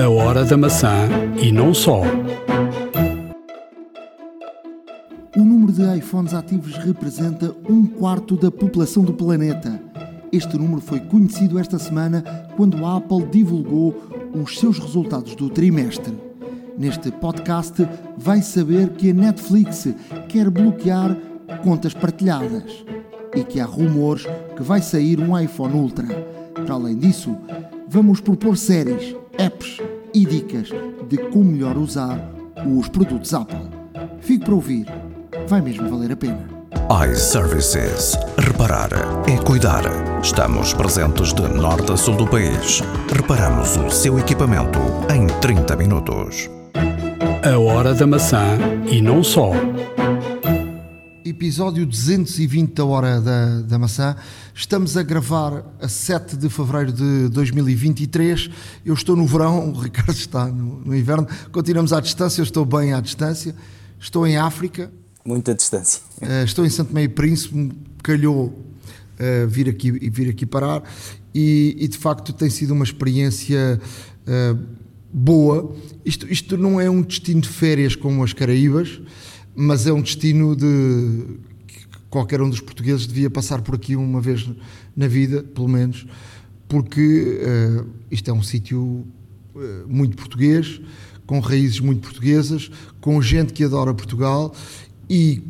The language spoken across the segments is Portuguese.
A hora da maçã e não só. O número de iPhones ativos representa um quarto da população do planeta. Este número foi conhecido esta semana quando a Apple divulgou os seus resultados do trimestre. Neste podcast, vai saber que a Netflix quer bloquear contas partilhadas e que há rumores que vai sair um iPhone Ultra. Para além disso, vamos propor séries, apps e dicas de como melhor usar os produtos Apple. Fique para ouvir, vai mesmo valer a pena. iServices. Reparar é cuidar. Estamos presentes de norte a sul do país. Reparamos o seu equipamento em 30 minutos. A hora da maçã e não só. Episódio 220 da Hora da, da Maçã. Estamos a gravar a 7 de fevereiro de 2023. Eu estou no verão, o Ricardo está no, no inverno. Continuamos à distância, eu estou bem à distância. Estou em África, Muita distância. Uh, estou em Santo Meio Príncipe, calhou uh, vir, aqui, vir aqui parar e, e, de facto tem sido uma experiência uh, boa. Isto, isto não é um destino de férias como as Caraíbas, mas é um destino de que qualquer um dos portugueses devia passar por aqui uma vez na vida, pelo menos, porque isto é um sítio muito português, com raízes muito portuguesas, com gente que adora Portugal e,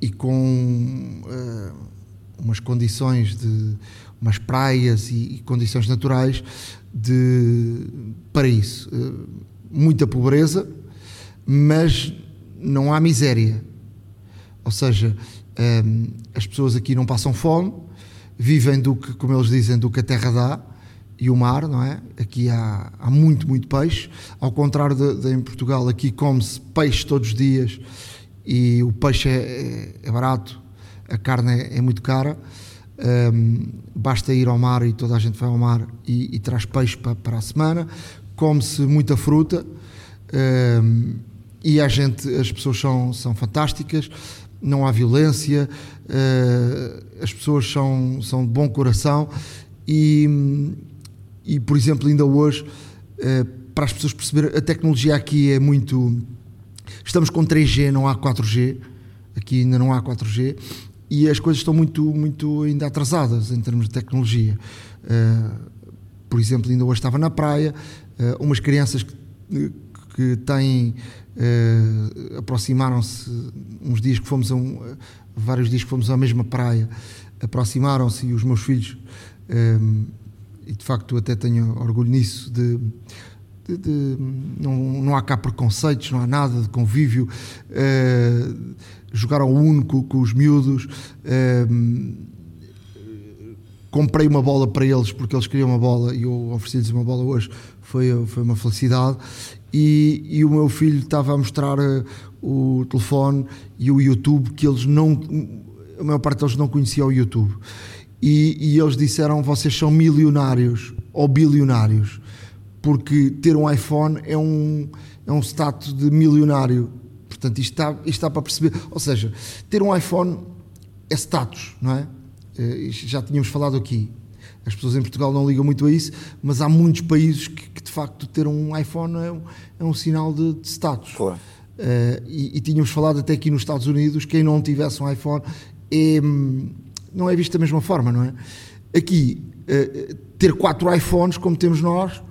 e com uh, umas condições de umas praias e, e condições naturais de paraíso. Uh, muita pobreza, mas não há miséria. Ou seja, um, as pessoas aqui não passam fome, vivem do que, como eles dizem, do que a terra dá e o mar, não é? Aqui há, há muito, muito peixe. Ao contrário de, de em Portugal, aqui come-se peixe todos os dias e o peixe é, é, é barato, a carne é, é muito cara. Um, basta ir ao mar e toda a gente vai ao mar e, e traz peixe para, para a semana. Come-se muita fruta um, e a gente, as pessoas são, são fantásticas, não há violência, uh, as pessoas são, são de bom coração e, e por exemplo, ainda hoje, uh, para as pessoas perceberem, a tecnologia aqui é muito Estamos com 3G, não há 4G. Aqui ainda não há 4G. E as coisas estão muito, muito ainda atrasadas em termos de tecnologia. Uh, por exemplo, ainda hoje estava na praia, umas crianças que, que têm. Uh, aproximaram-se uns dias que fomos a um, vários dias que fomos à mesma praia, aproximaram-se e os meus filhos, e de facto até tenho orgulho nisso, de de, de, não, não há cá preconceitos, não há nada de convívio. Uh, jogar ao Uno com, com os miúdos. Uh, comprei uma bola para eles porque eles queriam uma bola e eu ofereci-lhes uma bola hoje. Foi, foi uma felicidade. E, e o meu filho estava a mostrar uh, o telefone e o YouTube que eles não. A maior parte deles não conhecia o YouTube. E, e eles disseram: vocês são milionários ou bilionários porque ter um iPhone é um, é um status de milionário. Portanto, isto está, isto está para perceber. Ou seja, ter um iPhone é status, não é? Eh, já tínhamos falado aqui. As pessoas em Portugal não ligam muito a isso, mas há muitos países que de facto ter um iPhone é um, é um sinal de, de status. Claro. Uh, e, e, tínhamos falado até aqui nos Estados Unidos, quem não tivesse um iPhone é, não é visto da mesma forma, não é? Aqui, uh, ter quatro iPhones como temos nós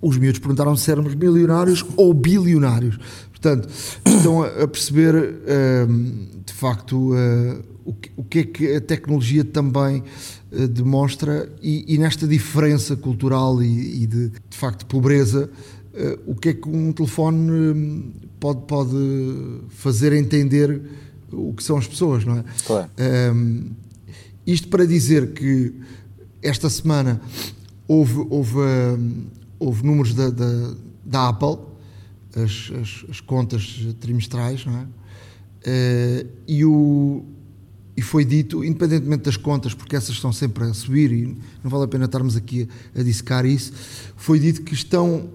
os miúdos perguntaram se éramos milionários ou bilionários. Portanto, estão a perceber hum, de facto uh, o que é que a tecnologia também uh, demonstra e, e, nesta diferença cultural e, e de, de facto pobreza, uh, o que é que um telefone hum, pode, pode fazer entender o que são as pessoas, não é? Claro. Um, isto para dizer que esta semana houve, houve hum, houve números da, da, da Apple, as, as, as, contas trimestrais, não é? Uh, e, o, e foi dito, independentemente das contas, porque essas estão sempre a subir e não vale a pena estarmos aqui a, dissecar isso, foi dito que estão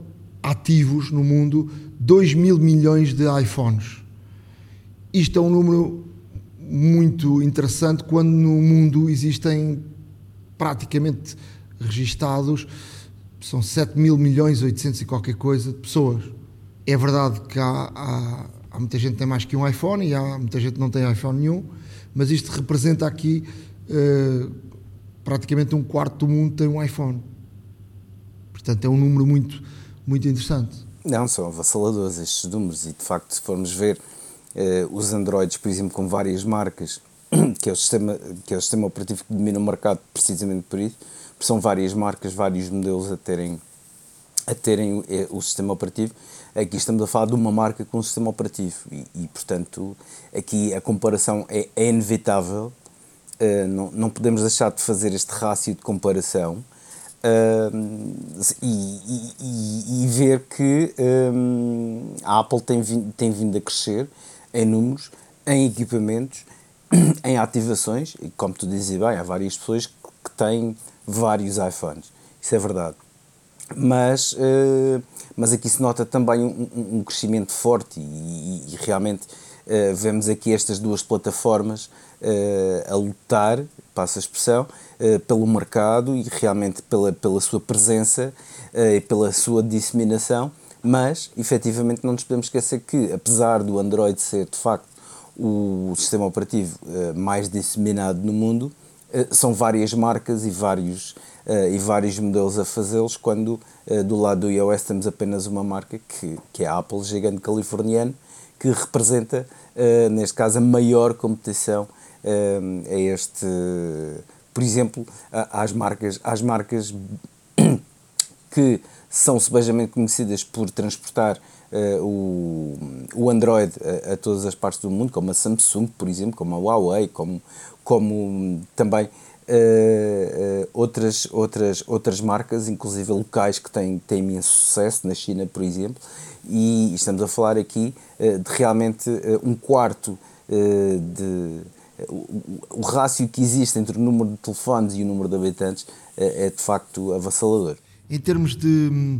ativos no mundo 2 mil milhões de iPhones. Isto é um número muito interessante quando no mundo existem praticamente registados são 7 mil milhões, 800 e qualquer coisa de pessoas. É verdade que há, há, há, muita gente que tem mais que um iPhone e há muita gente que não tem iPhone nenhum, mas isto representa aqui uh, praticamente um quarto do mundo tem um iPhone. Portanto, é um número muito, muito interessante. Não, são avassaladores estes números e de facto se formos ver uh, os Androids, por exemplo, com várias marcas, que é, o sistema, que é o sistema operativo que domina o mercado precisamente por isso, são várias marcas, vários modelos a terem, a terem eh, o sistema operativo. Aqui estamos a falar de uma marca com um sistema operativo e, e portanto, aqui a comparação é, é inevitável. Uh, não, não podemos deixar de fazer este rácio de comparação uh, e, e, e, ver que um, a Apple tem vindo, tem vindo a crescer em números, em equipamentos, em ativações, e como tu dizes bem, há várias pessoas que têm vários iPhones, isso é verdade. Mas, uh, mas aqui se nota também um, um crescimento forte e, e realmente uh, vemos aqui estas duas plataformas uh, a lutar, passa a expressão, pelo mercado e realmente pela, pela sua presença e pela sua disseminação, mas efetivamente não nos podemos esquecer que, apesar do Android ser de facto o sistema operativo mais disseminado no mundo, são várias marcas e vários, uh, e vários modelos a fazê-los, quando uh, do lado do iOS temos apenas uma marca, que, que é a Apple, gigante californiano, que representa, neste caso, a maior competição a este, por exemplo, às marcas, às marcas que são sebejamente conhecidas por transportar Uh, o, o Android a, a, todas as partes do mundo, como a Samsung, por exemplo, como a Huawei, como, como também uh, outras, outras, outras marcas, inclusive locais que têm, têm imenso sucesso, na China, por exemplo, e estamos a falar aqui uh, de realmente um quarto de. O, o rácio que existe entre o número de telefones e o número de habitantes é de facto avassalador. Em termos de,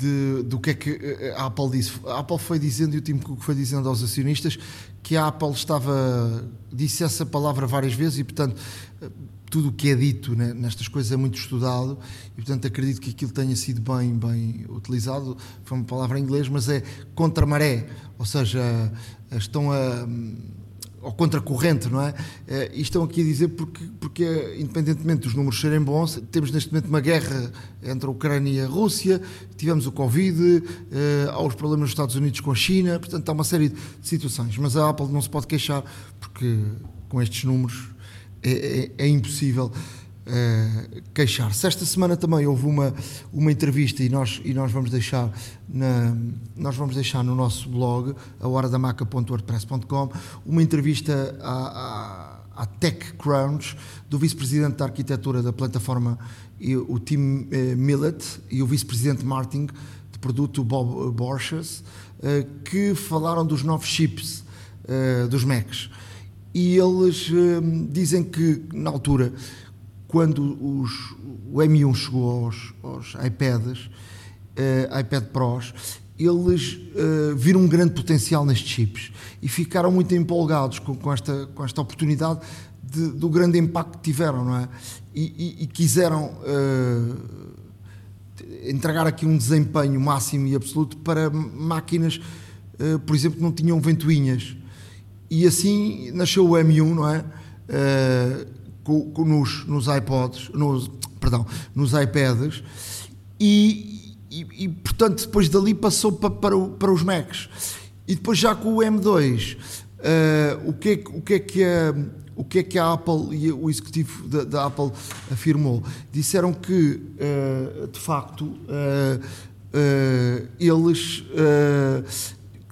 de, do que é que a Apple disse. A Apple foi dizendo, e o Tim Cook foi dizendo aos acionistas, que a Apple estava, disse essa palavra várias vezes e, portanto, tudo o que é dito né, nestas coisas é muito estudado e, portanto, acredito que aquilo tenha sido bem, bem utilizado. Foi uma palavra em inglês, mas é contra maré, ou seja, estão a ou contracorrente, não é? Uh, e estão aqui a dizer porque, porque, independentemente dos números serem bons, temos neste momento uma guerra entre a Ucrânia e a Rússia, tivemos o Covid, uh, há os problemas dos Estados Unidos com a China, portanto há uma série de situações. Mas a Apple não se pode queixar porque com estes números é, é, é impossível uh, queixar-se. Esta semana também houve uma, uma entrevista e nós, e nós vamos deixar na, nós vamos deixar no nosso blog, a horadamaca.wordpress.com, uma entrevista à, à, à TechCrunch do vice-presidente da arquitetura da plataforma, o Tim eh, Millett, e o vice-presidente marketing de produto, Bob Borchers, eh, que falaram dos novos chips eh, dos Macs. E eles dizem que, na altura, quando os, o M1 chegou aos, aos iPads, uh, iPad Pros, eles uh, viram um grande potencial nestes chips e ficaram muito empolgados com, com esta, com esta oportunidade de, do grande impacto que tiveram, não é? E, e, e quiseram uh, entregar aqui um desempenho máximo e absoluto para máquinas, uh, por exemplo, que não tinham ventoinhas. E assim nasceu o M1, não é? Com, com nos, nos iPods, nos, perdão, nos iPads, e, e, e, portanto depois dali passou para, para, o, para, os Macs. E depois já com o M2 uh, eh, o, que é, o, que é que a, o que é que a Apple e o executivo da, da Apple afirmou? Disseram que uh, de facto uh, eles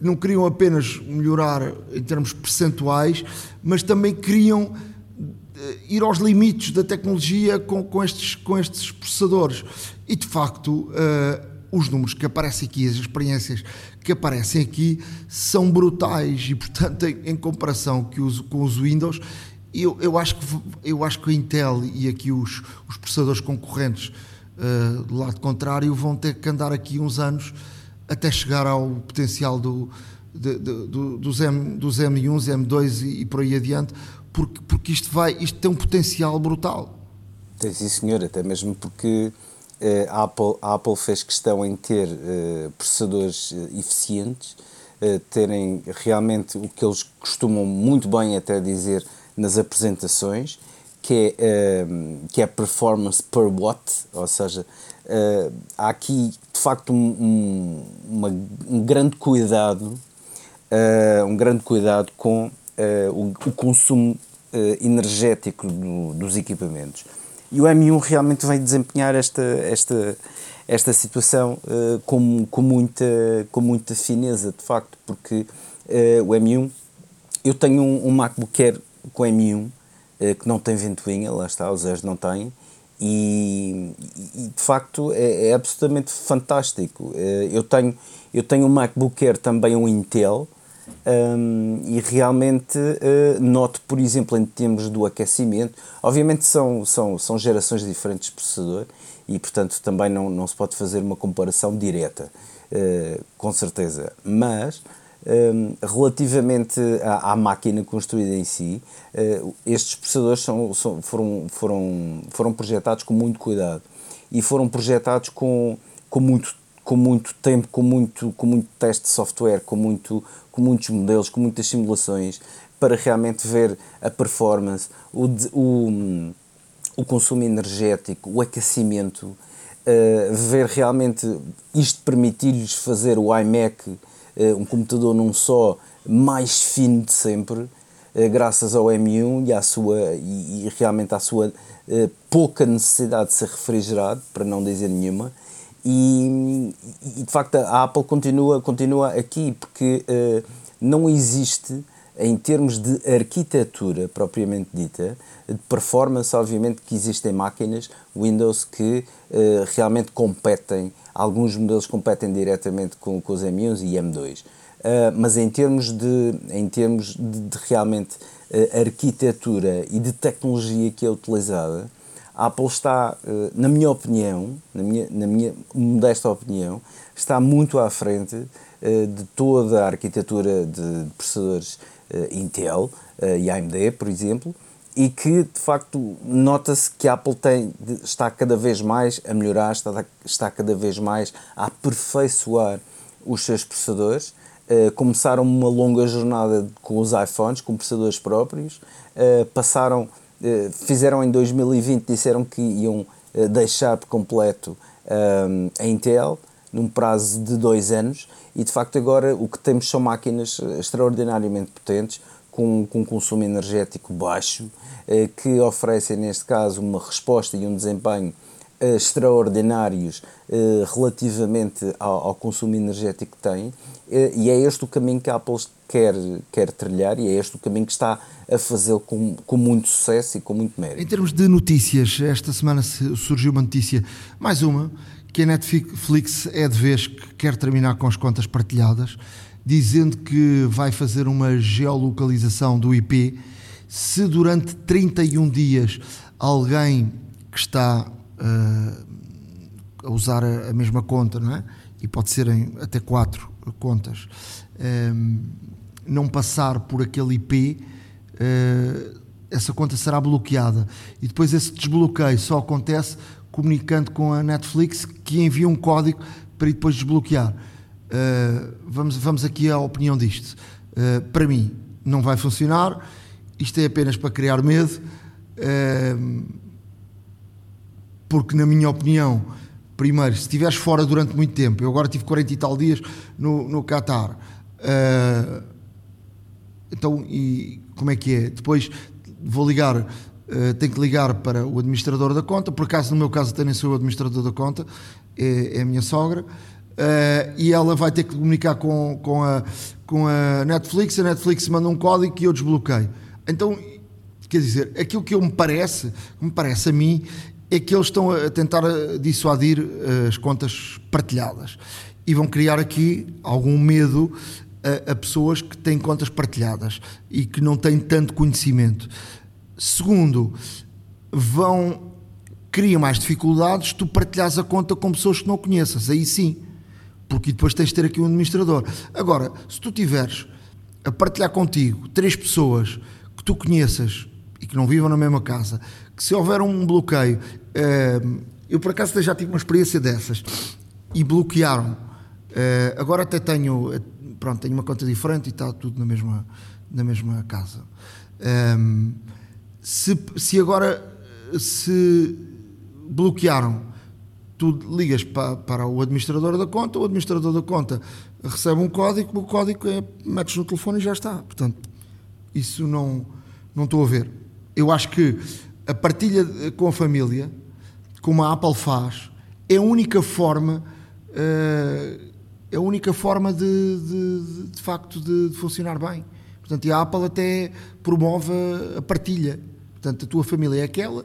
não queriam apenas melhorar em termos percentuais mas também queriam ir aos limites da tecnologia com, com, estes, com estes processadores. E de facto os números que aparecem aqui, as experiências que aparecem aqui são brutais. E, portanto, em, em comparação que os, com os Windows, eu, eu, acho que, eu acho que a Intel e aqui os, os processadores concorrentes uh, do lado contrário vão ter que andar aqui uns anos até chegar ao potencial do, de, de, do, dos, M, dos M1, M2 e, e por aí adiante, porque, porque isto, vai, isto tem um potencial brutal. Tem sim, senhor, até mesmo porque a, Apple, a Apple fez questão em ter processadores eficientes, terem realmente o que eles costumam muito bem até dizer nas apresentações, que é, que é performance per watt, ou seja, há aqui de facto um, um, uma, um grande cuidado, um grande cuidado com o, o consumo energético do, dos equipamentos. E o M1 realmente vem desempenhar esta, esta, esta situação uh, com, com, muita, com muita fineza, de facto, porque uh, o M1, eu tenho um, um MacBook Air com M1 que não tem ventoinha, lá está, os Airs não têm, e, e, de facto é, é absolutamente fantástico. eu, tenho, eu tenho um MacBook Air também um Intel, um, e realmente uh, noto, por exemplo, em termos do aquecimento, obviamente são, são, são gerações diferentes de processador e, portanto, também não, não se pode fazer uma comparação direta, uh, com certeza, mas um, relativamente à, à, máquina construída em si, uh, estes processadores são, são, foram, foram, foram projetados com muito cuidado e foram projetados com, com muito com muito tempo, com muito, com muito teste de software, com, muito, com muitos modelos, com muitas simulações, para realmente ver a performance, o, o, o consumo energético, o aquecimento, uh, ver realmente isto permitir-lhes fazer o iMac, uh, um computador num só, mais fino de sempre, uh, graças ao M1 e, à sua, e, e realmente à sua pouca necessidade de ser refrigerado, para não dizer nenhuma e, e, de facto a Apple continua, continua aqui porque uh, não existe em termos de arquitetura propriamente dita, de performance, obviamente que existem máquinas Windows que uh, realmente competem, alguns modelos competem diretamente com, com os M1 e M2. Uh, eh, mas em termos de, em termos de, de realmente arquitetura e de tecnologia que é utilizada, a Apple está, eh, na minha opinião, na minha, na minha modesta opinião, está muito à frente eh, de toda a arquitetura de processadores eh, Intel e AMD, por exemplo, e que de facto nota-se que a Apple tem, está cada vez mais a melhorar, está, está cada vez mais a aperfeiçoar os seus processadores. Começaram uma longa jornada com os iPhones, com processadores próprios, passaram fizeram em 2020, disseram que iam eh, deixar por completo um, a Intel num prazo de dois anos. E de facto agora o que temos são máquinas eh, extraordinariamente potentes com, com consumo energético baixo que oferecem neste caso uma resposta e um desempenho extraordinários relativamente ao, ao consumo energético que têm. E é este o caminho que a Apple quer, quer trilhar e é este o caminho que está a fazê-lo com, com muito sucesso e com muito mérito. Em termos de notícias, esta semana surgiu uma notícia, mais uma, que a Netflix é de vez que quer terminar com as contas partilhadas, dizendo que vai fazer uma geolocalização do IP se durante 31 dias alguém que está uh, a usar a, a, mesma conta, não é? E pode ser em até quatro contas. Um, não passar por aquele IP, eh, essa conta será bloqueada. E depois esse desbloqueio só acontece comunicando com a Netflix que envia um código para depois desbloquear. Eh, vamos, vamos aqui à opinião disto. Eh, para mim, não vai funcionar. Isto é apenas para criar medo. Porque, na minha opinião, primeiro, se estiveres fora durante muito tempo, eu agora tive 40 e tal dias no, no Qatar. Então, e como é que é? Depois vou ligar, uh, tenho que ligar para o administrador da conta, por acaso no meu caso até nem sou o administrador da conta, é, é a minha sogra, uh, e ela vai ter que comunicar com, com, a, com a Netflix, a Netflix manda um código e eu desbloqueio. Então, quer dizer, aquilo que eu me parece, me parece a mim, é que eles estão a tentar dissuadir as contas partilhadas. E vão criar aqui algum medo a, a, pessoas que têm contas partilhadas e que não têm tanto conhecimento. Segundo, vão cria mais dificuldades tu partilhas a conta com pessoas que não conheças, aí sim, porque depois tens de ter aqui um administrador. Agora, se tu tiveres a partilhar contigo três pessoas que tu conheças e que não vivam na mesma casa, que se houver um bloqueio, eh, Eu por acaso já tive uma experiência dessas e bloquearam. Uh, agora até tenho, pronto, tenho uma conta diferente e está tudo na mesma, na mesma casa. Um, se, se agora se bloquearam, tu ligas para, para o administrador da conta, o administrador da conta recebe um código, o código é, metes no telefone e já está. Portanto, isso não, não estou a ver. Eu acho que a partilha com a família, como a Apple faz, é a única forma, uh, é a única forma de, de, de, de facto de, de, funcionar bem. Portanto, e a Apple até promove a partilha. Portanto, a tua família é aquela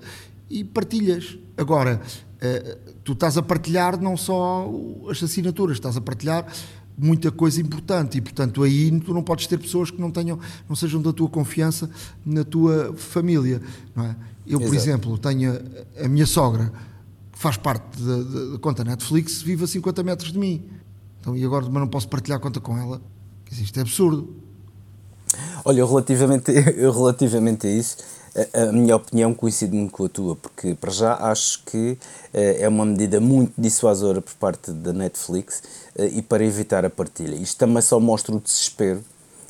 e partilhas. Agora, uh, tu estás a partilhar não só as assinaturas, estás a partilhar muita coisa importante e portanto aí tu não podes ter pessoas que não tenham não sejam da tua confiança na tua família é? eu por exemplo tenho a, a, minha sogra que faz parte da, da, conta Netflix vive a 50 metros de mim então e agora mas não posso partilhar conta com ela isto é absurdo olha relativamente relativamente a isso a, minha opinião coincide muito com a tua, porque para já acho que eh, é uma medida muito dissuasora por parte da Netflix eh, e para evitar a partilha. Isto também só mostra o desespero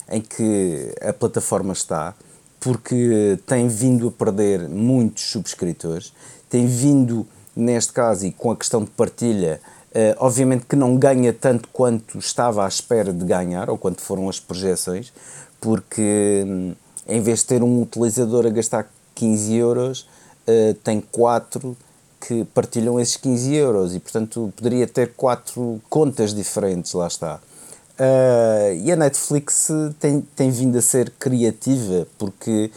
em que a plataforma está, porque tem vindo a perder muitos subscritores, tem vindo, neste caso, e com a questão de partilha, Uh, obviamente que não ganha tanto quanto estava à espera de ganhar, ou quanto foram as projeções, porque hum, em vez de ter um utilizador a gastar 15 euros, uh, tem 4 que partilham esses 15 euros e, portanto, poderia ter 4 contas diferentes, lá está. Uh, e a Netflix tem, tem vindo a ser criativa porque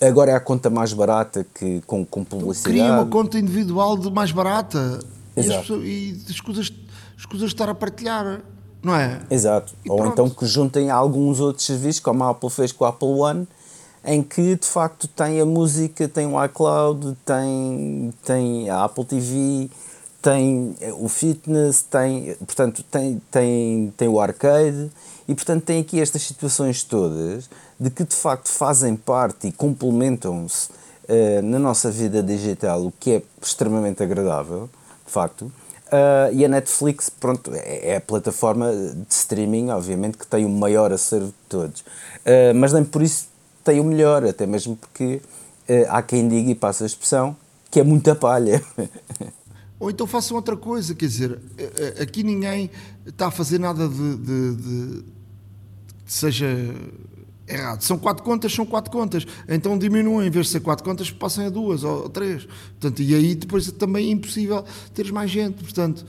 agora é a conta mais barata que, com, com publicidade. Cria uma conta individual de mais barata Exato. e, as, e escusas, escusas de estar a partilhar não é? Exato. E Ou pronto. então que juntem alguns outros serviços, como a Apple fez com o Apple One, em que de facto tem a música, tem o iCloud, tem, tem a Apple TV, tem o fitness, tem, portanto, tem, tem, tem o arcade e portanto tem aqui estas situações todas de que de facto fazem parte e complementam-se uh, na nossa vida digital, o que é extremamente agradável, facto. Uh, e a Netflix, pronto, é, é, a plataforma de streaming, obviamente, que tem o maior acervo de todos. Uh, mas nem por isso tem o melhor, até mesmo porque uh, há quem diga, e passa a expressão, que é muita palha. Ou então façam outra coisa, quer dizer, aqui ninguém está a fazer nada de, de, de, de seja errado. São quatro contas, são quatro contas. Então diminuem, em vez de ser quatro contas, passem a duas ou três. Portanto, e aí depois também é impossível teres mais gente. Portanto,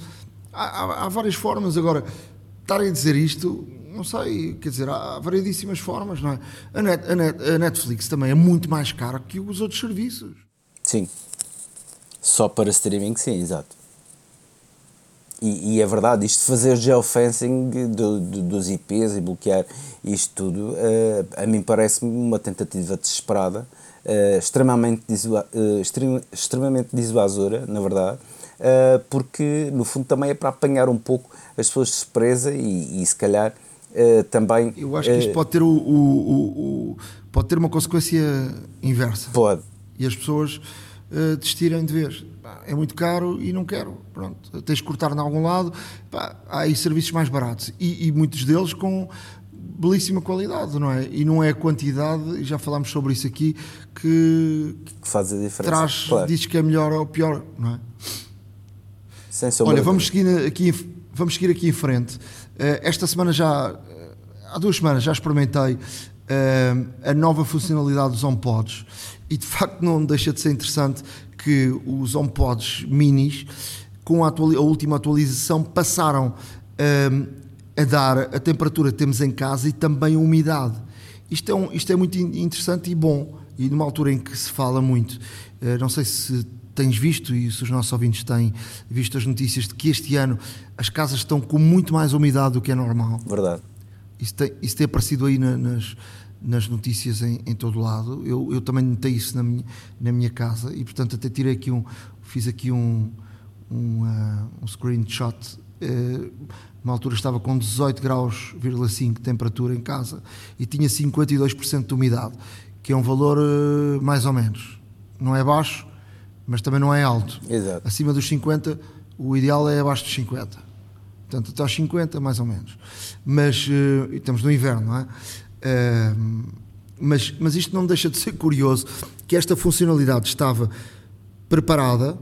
há, há, várias formas. Agora, estarem a dizer isto, não sei, quer dizer, há variedíssimas formas, não é? A, Net, a, Net, a Netflix também é muito mais cara que os outros serviços. Sim. Só para streaming, sim, exato. E, e, é verdade, isto de fazer geofencing do, do, dos IPs e bloquear isto tudo, uh, a mim parece-me uma tentativa desesperada, uh, extremamente, disua, uh, extrem, extremamente dissuasora, na verdade, porque no fundo também é para apanhar um pouco as pessoas de surpresa e, e se calhar também. Eu acho que isto pode ter, o, o, o, pode ter uma consequência inversa. Pode. E as pessoas desistirem de vez é muito caro e não quero. Pronto, tens de cortar em algum lado. Pá, há aí serviços mais baratos e, e, muitos deles com belíssima qualidade, não é? E não é a quantidade, e já falámos sobre isso aqui, que, que faz a diferença. Traz, claro. diz que é melhor ou pior, não é? Sem Olha, vamos seguir aqui, vamos seguir aqui em frente. Uh, esta semana já, há duas semanas, já experimentei uh, a nova funcionalidade dos HomePods e de facto não deixa de ser interessante que os HomePods minis, com a, a última atualização, passaram um, a dar a temperatura que temos em casa e também a umidade. Isto é, um, isto é muito interessante e bom, e numa altura em que se fala muito. Uh, não sei se tens visto e se os nossos ouvintes têm visto as notícias de que este ano as casas estão com muito mais umidade do que é normal. Verdade. Isso tem, isso tem aparecido aí na, nas, nas notícias em, em todo lado. Eu, eu também notei isso na minha, na minha casa e, portanto, até tirei aqui um, fiz aqui um, um, uh, um screenshot. Uh, uma altura estava com 18 graus, de temperatura em casa e tinha 52% de umidade, que é um valor uh, mais ou menos. Não é baixo, mas também não é alto. Exato. Acima dos 50, o ideal é abaixo dos 50. Portanto, até aos 50, mais ou menos. Mas, uh, estamos no inverno, não é? Mas, mas isto não deixa de ser curioso que esta funcionalidade estava preparada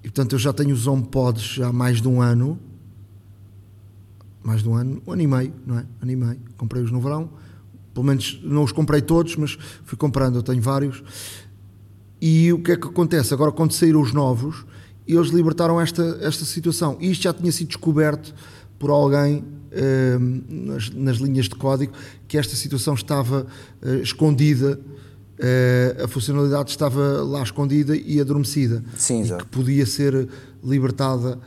e portanto eu já tenho os HomePods há mais de um ano mais de um ano, um ano e meio, não é? Ano e meio. Comprei-os no verão, pelo menos não os comprei todos, mas fui comprando, eu tenho vários. E o que é que acontece? Agora, quando saíram os novos, eles libertaram esta, esta situação. E isto já tinha sido descoberto por alguém nas, nas, linhas de código que esta situação estava eh, escondida, eh, a funcionalidade estava lá escondida e adormecida. Sim, e que podia ser libertada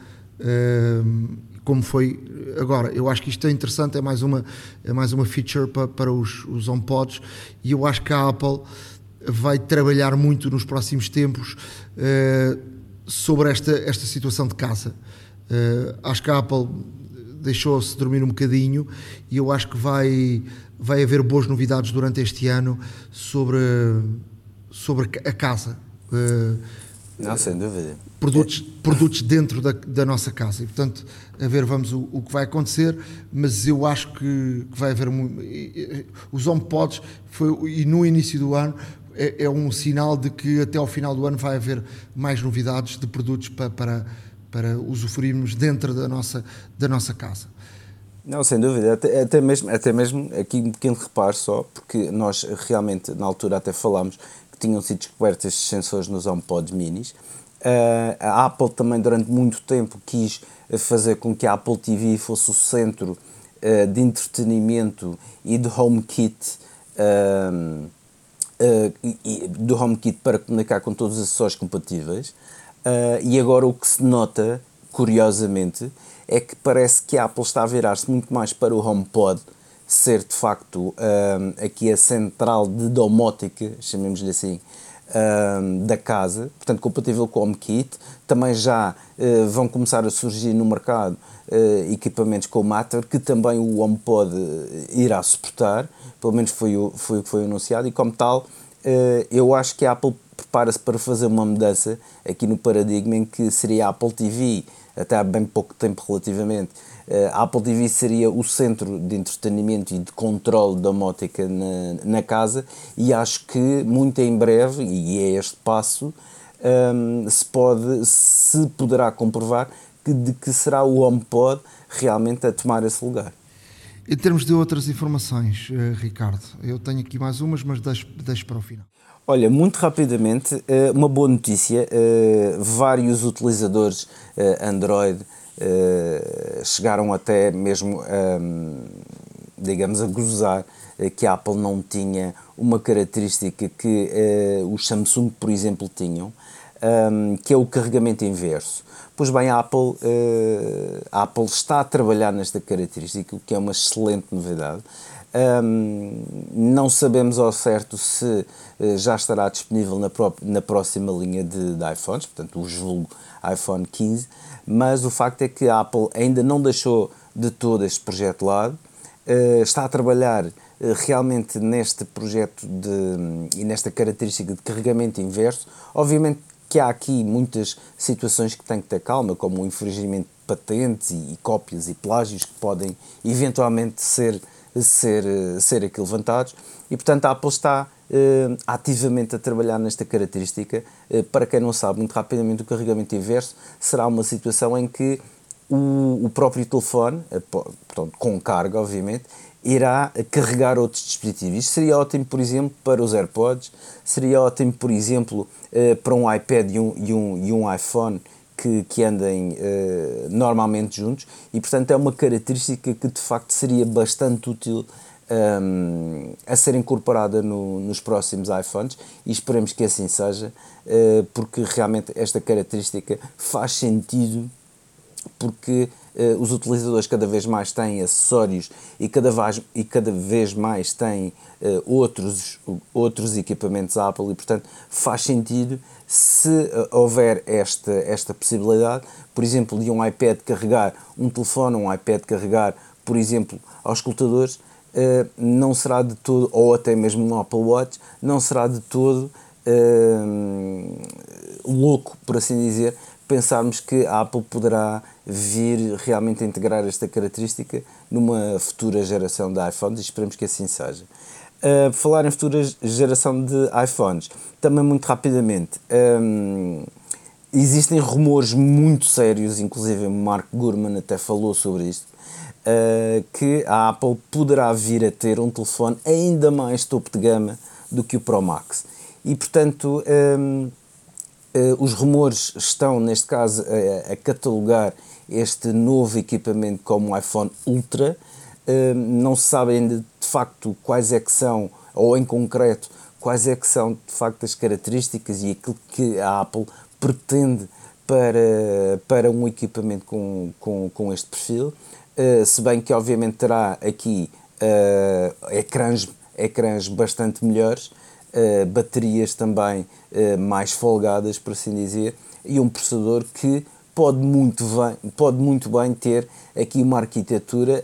como foi agora. Eu acho que isto é interessante, é mais uma, é mais uma feature para, para os, os HomePods e eu acho que a Apple vai trabalhar muito nos próximos tempos uh, sobre esta, esta situação de casa. Acho que a Apple deixou-se dormir um bocadinho e eu acho que vai, vai haver boas novidades durante este ano sobre, sobre a casa. Uh, não, sem dúvida. Produtos, produtos dentro da, da nossa casa. E, portanto, a ver, vamos o, o que vai acontecer, mas eu acho que, que vai haver. Os HomePods, foi, e no início do ano, é, é, um sinal de que até ao final do ano vai haver mais novidades de produtos para, para, para usufruirmos dentro da nossa, da nossa casa. Não, sem dúvida, até, até, mesmo, até mesmo aqui um pequeno reparo só, porque nós realmente na altura até falámos que tinham sido descobertos estes sensores nos HomePods minis. Uh, a Apple também durante muito tempo quis fazer com que a Apple TV fosse o centro uh, de entretenimento e de HomeKit uh, do HomeKit para comunicar com todos os acessórios compatíveis. E agora o que se nota, curiosamente, é que parece que a Apple está a virar-se muito mais para o HomePod ser de facto aqui a central de domótica, chamemos-lhe assim, da casa, portanto compatível com o HomeKit. Também já uh, vão começar a surgir no mercado uh, equipamentos com o Matter, que também o HomePod uh, irá suportar, pelo menos foi o, foi o que foi anunciado, e como tal, eu acho que a Apple prepara-se para fazer uma mudança aqui no paradigma em que seria a Apple TV, até há bem pouco tempo relativamente, eh, a Apple TV seria o centro de entretenimento e de controle da mótica na, na casa e acho que muito em breve, e é este passo, um, ehm, se, pode, se poderá comprovar que, de que será o HomePod realmente a tomar esse lugar. Em termos de outras informações, uh, Ricardo, eu tenho aqui mais umas, mas deixo, deixo para o final. Olha, muito rapidamente, eh, uma boa notícia: vários utilizadores Android eh, chegaram até mesmo, um, digamos, a gozar eh, que a Apple não tinha uma característica que os Samsung, por exemplo, tinham, um, que é o carregamento inverso. Pois bem, a Apple, a Apple está a trabalhar nesta característica, o que é uma excelente novidade. Um, não sabemos ao certo se uh, já estará disponível na, na próxima linha de, de iPhones, portanto, o julgo iPhone 15, mas o facto é que a Apple ainda não deixou de todo este projeto de lado, uh, está a trabalhar uh, realmente neste projeto de, e nesta característica de carregamento inverso. Obviamente que há aqui muitas situações que têm que ter calma, como o infringimento de patentes e, e cópias e plágios que podem eventualmente ser, ser, ser aqui levantados, e portanto a Apple está uh, ativamente a trabalhar nesta característica. Uh, para quem não sabe, muito rapidamente, o carregamento inverso será uma situação em que o, o próprio telefone, portanto, com carga, obviamente, irá carregar outros dispositivos. Isto seria ótimo, por exemplo, para os AirPods, seria ótimo, por exemplo, para um iPad e um, e um, e um iPhone que, que andem uh, normalmente juntos e, portanto, é uma característica que de facto seria bastante útil um, a ser incorporada no, nos próximos iPhones e esperemos que assim seja, uh, porque realmente esta característica faz sentido porque uh, os utilizadores cada vez mais têm acessórios e cada vez, e cada vez mais têm uh, outros, outros equipamentos Apple e, portanto, faz sentido se uh, houver esta, esta possibilidade, por exemplo, de um iPad carregar um telefone, um iPad carregar, por exemplo, aos escutadores, eh, não será de todo, ou até mesmo no Apple Watch, não será de todo uh, louco, por assim dizer, pensarmos que a Apple poderá vir realmente a integrar esta característica numa futura geração de iPhones e esperemos que assim seja. Uh, falar em futura geração de iPhones, também muito rapidamente, um, existem rumores muito sérios, inclusive Mark Gurman até falou sobre isto, uh, que a Apple poderá vir a ter um telefone ainda mais topo de gama do que o Pro Max. E portanto, um, os rumores estão, neste caso, a, a, catalogar este novo equipamento como o iPhone Ultra. Uh, não se sabe ainda de facto quais é que são, ou em concreto, quais é que são de facto as características e aquilo que a Apple pretende para, para um equipamento com, com, com este perfil. Uh, se bem que obviamente terá aqui uh, ecrãs, ecrãs bastante melhores, uh, baterias também mais folgadas, por assim dizer, e um processador que pode muito bem, pode muito bem ter aqui uma arquitetura,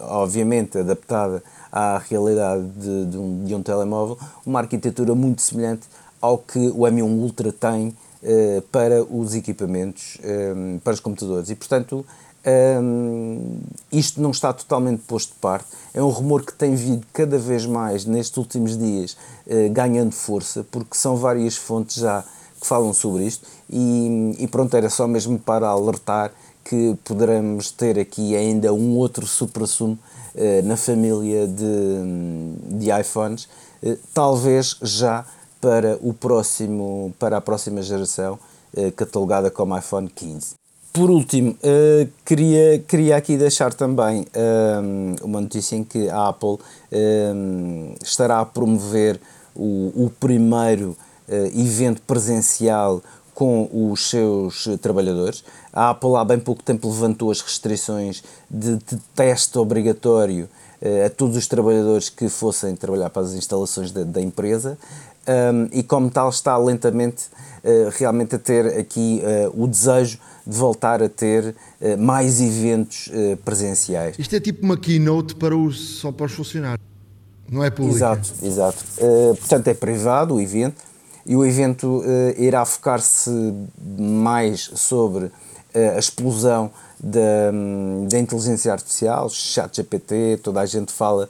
obviamente adaptada à realidade de, de, um, de um telemóvel, uma arquitetura muito semelhante ao que o M1 Ultra tem para os equipamentos, para os computadores. E, portanto, um, isto não está totalmente posto de parte. É um rumor que tem vindo cada vez mais nestes últimos dias uh, ganhando força, porque são várias fontes já que falam sobre isto. E, e pronto, era só mesmo para alertar que poderemos ter aqui ainda um outro supra-sumo uh, na família de, de iPhones, uh, talvez já para, o próximo, para a próxima geração, catalogada como iPhone 15. Por último, uh, queria, queria aqui deixar também eh, uma notícia em que a Apple um, estará a promover o, o primeiro uh, evento presencial com os seus trabalhadores. A Apple há bem pouco tempo levantou as restrições de, de teste obrigatório uh, a todos os trabalhadores que fossem trabalhar para as instalações da, da empresa um, e como tal está lentamente realmente a ter aqui o desejo de voltar a ter uh, mais eventos presenciais. Isto é tipo uma keynote para os, só para os funcionários, não é público? Exato, exato. portanto é privado o evento e o evento irá focar-se mais sobre a explosão da, da inteligência artificial, chat GPT, toda a gente fala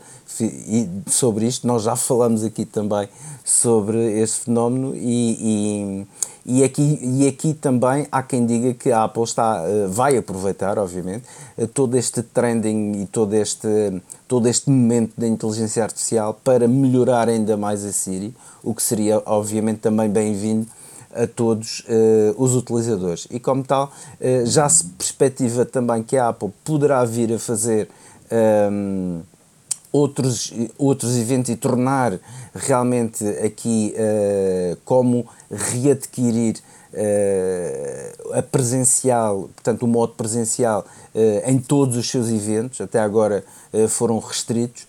sobre isto, nós já falamos aqui também sobre esse fenómeno e, e, e, aqui, e aqui também há quem diga que a Apple está, eh, vai aproveitar, obviamente, eh, todo este trending e todo este, todo este momento da inteligência artificial para melhorar ainda mais a Siri, o que seria obviamente também bem-vindo a todos uh, os utilizadores. E como tal, uh, já se perspectiva também que a Apple poderá vir a fazer um, ehm, outros, outros eventos e tornar realmente aqui uh, como readquirir a presencial, portanto o modo presencial em todos os seus eventos, até agora foram restritos,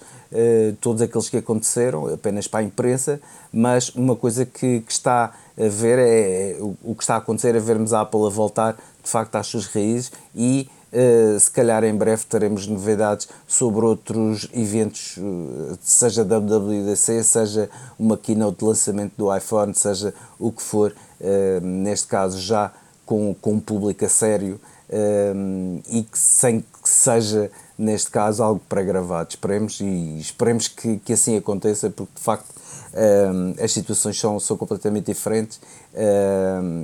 todos aqueles que aconteceram, apenas para a imprensa, mas uma coisa que, que está ver é, é o, que está a acontecer é vermos a Apple a voltar de facto às suas raízes e uh, se calhar em breve teremos novidades sobre outros eventos, uh, seja WWDC, seja uma keynote de lançamento do iPhone, seja o que for, uh, neste caso já com, com um público a sério e que sem que seja neste caso algo pré-gravado. Esperemos e esperemos que, que assim aconteça, porque de facto as situações são, são completamente diferentes,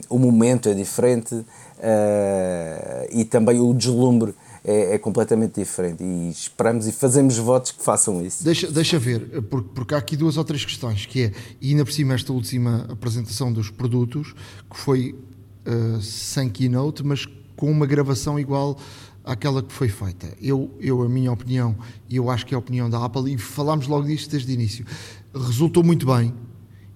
o momento é diferente uh, e também o deslumbre é, é, completamente diferente. E esperamos e fazemos votos que façam isso. Deixa, deixa ver, porque, porque há aqui duas ou três questões, que é, e ainda por cima esta última apresentação dos produtos, que foi uh, sem keynote, mas com uma gravação igual àquela que foi feita. Eu, eu a minha opinião, e eu acho que é a opinião da Apple, e falámos logo disto desde o início, resultou muito bem,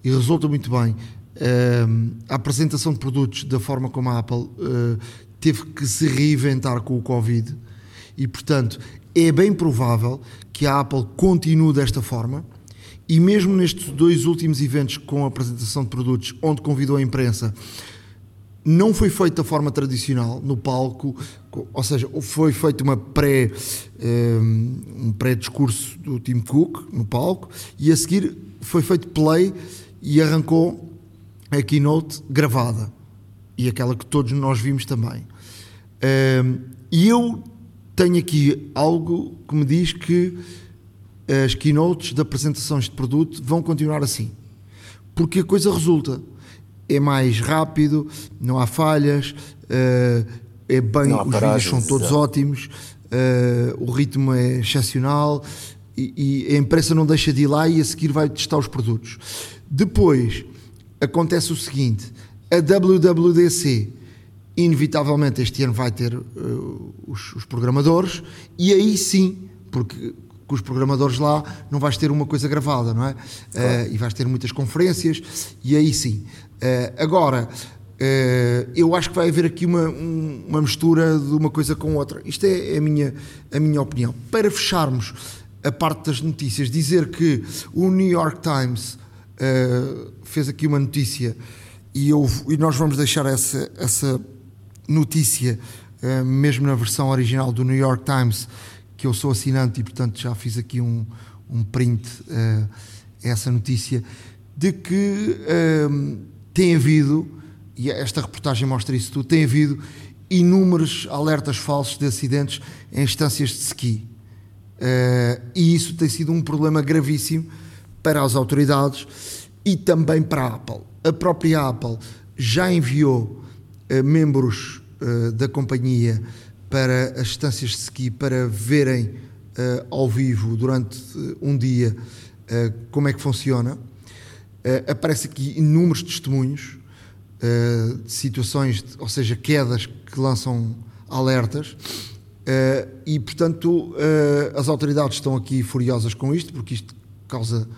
e resulta muito bem uh, a apresentação de produtos da forma como a Apple uh, teve que se reinventar com o Covid, e portanto é bem provável que a Apple continue desta forma, e mesmo nestes dois últimos eventos com a apresentação de produtos, onde convidou a imprensa, não foi feito da forma tradicional no palco, ou seja, foi feito uma pré ehm, um pré-discurso do Tim Cook no palco e a seguir foi feito play e arrancou a keynote gravada e aquela que todos nós vimos também. Um, e eu tenho aqui algo que me diz que as keynotes de apresentações de produto vão continuar assim. Porque a coisa resulta. É mais rápido, não há falhas, uh, é bem, os vídeos são todos ótimos, uh, o ritmo é excepcional e, e a imprensa não deixa de ir lá e a seguir vai testar os produtos. Depois acontece o seguinte: a WWDC inevitavelmente este ano vai ter uh, os, os, programadores e aí sim, porque com os programadores lá não vais ter uma coisa gravada, não é? Claro. Uh, e vais ter muitas conferências e aí sim. Uh, agora, eu acho que vai haver aqui uma, um, uma mistura de uma coisa com outra. Isto é, é a, minha, a minha opinião. Para fecharmos a parte das notícias, dizer que o New York Times fez aqui uma notícia e, eu, e nós vamos deixar essa, essa notícia, uh, mesmo na versão original do New York Times, que eu sou assinante e, portanto, já fiz aqui um, um print uh, essa notícia, de que uh, tem havido, e esta reportagem mostra isso tudo, tem havido inúmeros alertas falsos de acidentes em instâncias de ski. Uh, e isso tem sido um problema gravíssimo para as autoridades e também para a Apple. A própria Apple já enviou uh, membros da companhia para as estâncias de ski para verem uh, ao vivo durante uh, um dia como é que funciona. aparece aqui inúmeros testemunhos de situações, de, ou seja, quedas que lançam alertas. e, portanto, as autoridades estão aqui furiosas com isto, porque isto causa